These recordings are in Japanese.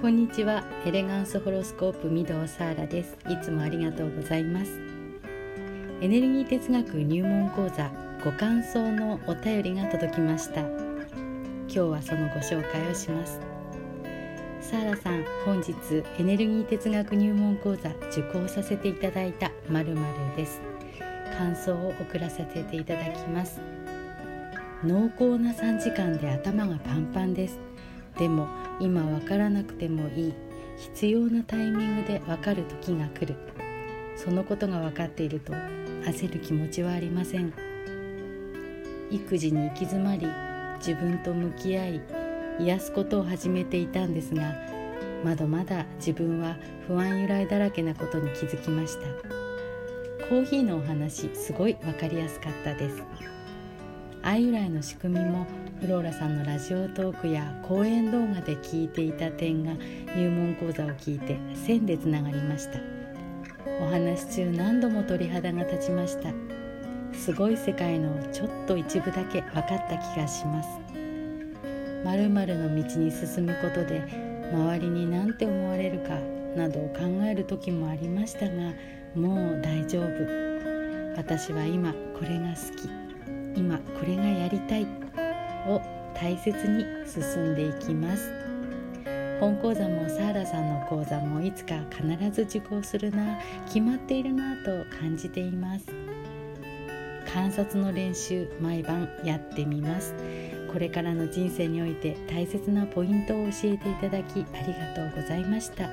こんにちは。エレガンスホロスコープ御堂サーラです。いつもありがとうございます。エネルギー哲学入門講座ご感想のお便りが届きました。今日はそのご紹介をします。サーラさん本日エネルギー哲学入門講座受講させていただいたまるです。感想を送らせていただきます。濃厚な3時間で頭がパンパンです。でも今わからなくてもいい。必要なタイミングでわかる時が来る。そのことが分かっていると焦る気持ちはありません。育児に行き詰まり自分と向き合い癒すことを始めていたんですがまだまだ自分は不安由来だらけなことに気づきました。コーヒーのお話すごい分かりやすかったです。愛由来の仕組みもフローラさんのラジオトークや講演動画で聞いていた点が入門講座を聞いて線でつながりました。お話中何度も鳥肌が立ちました。すごい世界のちょっと一部だけ分かった気がします。〇〇の道に進むことで周りに何て思われるかなどを考える時もありましたがもう大丈夫。私は今これが好き。今これがやりたい。を大切に進んでいきます。本講座もサーラさんの講座もいつか必ず受講するな。決まっているなと感じています。観察の練習毎晩やってみます。これからの人生において大切なポイントを教えていただきありがとうございました。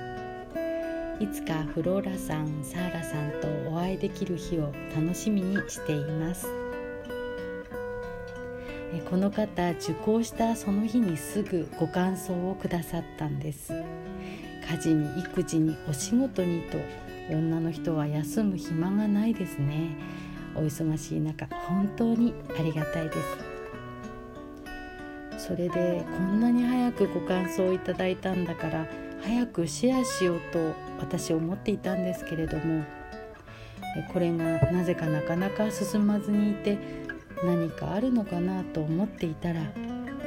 いつかフローラさんサーラさんとお会いできる日を楽しみにしています。この方受講したその日にすぐご感想をくださったんです。家事に育児にお仕事にと女の人は休む暇がないですね。お忙しい中本当にありがたいです。それでこんなに早くご感想をいただいたんだから早くシェアしようと私思っていたんですけれどもこれがなぜかなかなか進まずにいて何かあるのかなと思っていたら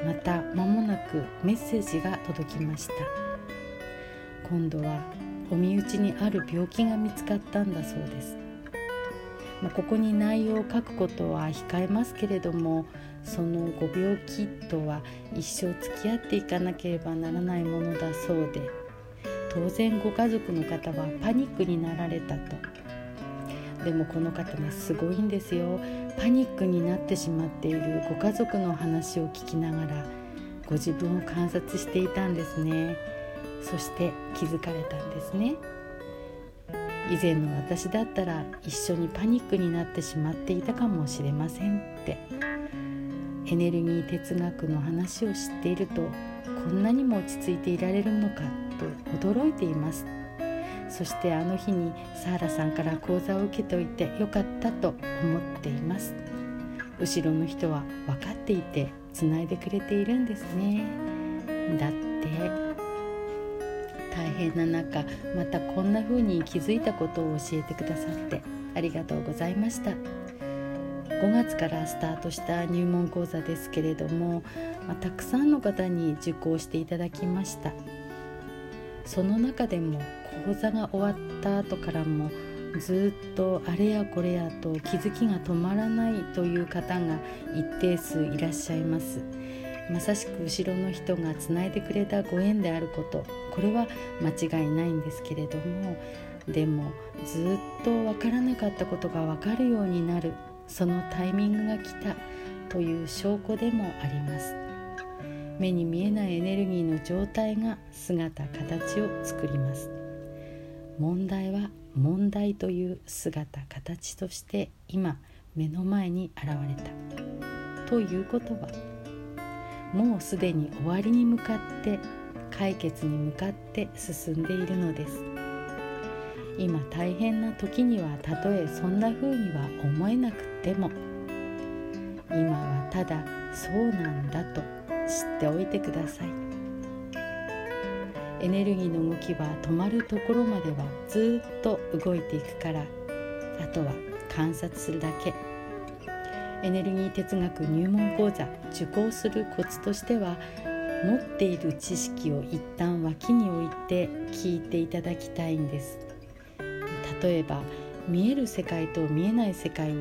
また間もなくメッセージが届きました。今度はお身内にある病気が見つかったんだそうです、まあ、ここに内容を書くことは控えますけれどもそのご病気とは一生付き合っていかなければならないものだそうで当然ご家族の方はパニックになられたと。でもこの方ねすごいんですよ。パニックになってしまっているご家族の話を聞きながらご自分を観察していたんですね。そして気づかれたんですね。以前の私だったら一緒にパニックになってしまっていたかもしれませんって。エネルギー哲学の話を知っているとこんなにも落ち着いていられるのかと驚いています。そしてあの日にサーラさんから講座を受けておいてよかったと思っています。後ろの人は分かっていてつないでくれているんですね。だって大変な中またこんな風に気づいたことを教えてくださってありがとうございました。5月からスタートした入門講座ですけれども、まあ、たくさんの方に受講していただきました。その中でも講座が終わった後からもずっとあれやこれやと気づきが止まらないという方が一定数いらっしゃいます。まさしく後ろの人がつないでくれたご縁であることこれは間違いないんですけれどもでもずっと分からなかったことが分かるようになるそのタイミングが来たという証拠でもあります。目に見えないエネルギーの状態が姿形を作ります。問題は問題という姿形として今目の前に現れた。ということはもうすでに終わりに向かって解決に向かって進んでいるのです。今大変な時にはたとえそんな風には思えなくても今はただそうなんだと。知っておいてください。エネルギーの動きは止まるところまではずっと動いていくからあとは観察するだけ。エネルギー哲学入門講座受講するコツとしては持っている知識を一旦脇に置いて聞いていただきたいんです。例えば見える世界と見えない世界を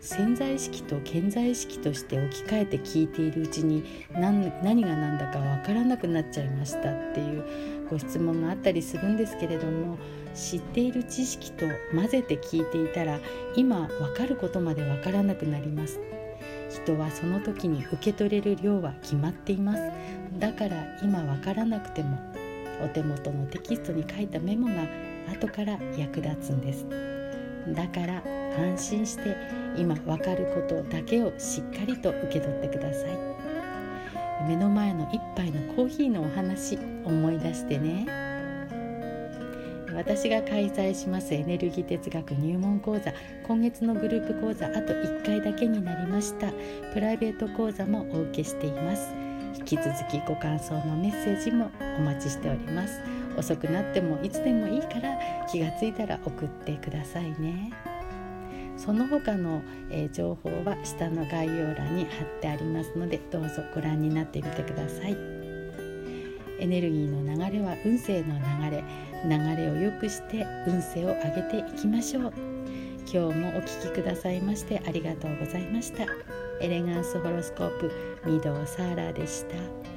潜在意識と現在意識として置き換えて聞いているうちに何何が何だか分からなくなっちゃいましたっていうご質問があったりするんですけれども知っている知識と混ぜて聞いていたら今分かることまで分からなくなります。人はその時に受け取れる量は決まっています。だから今分からなくてもお手元のテキストに書いたメモが後から役立つんです。だから安心して今分かることだけをしっかりと受け取ってください。目の前の一杯のコーヒーのお話思い出してね。私が開催しますエネルギー哲学入門講座今月のグループ講座あと1回だけになりました。プライベート講座もお受けしています。引き続きご感想のメッセージもお待ちしております。遅くなってもいつでもいいから気がついたら送ってくださいね。その他の、えー、情報は下の概要欄に貼ってありますのでどうぞご覧になってみてください。エネルギーの流れは運勢の流れ流れを良くして運勢を上げていきましょう。今日もお聴きくださいましてありがとうございました。エレガンスホロスコープ御堂サーラーでした。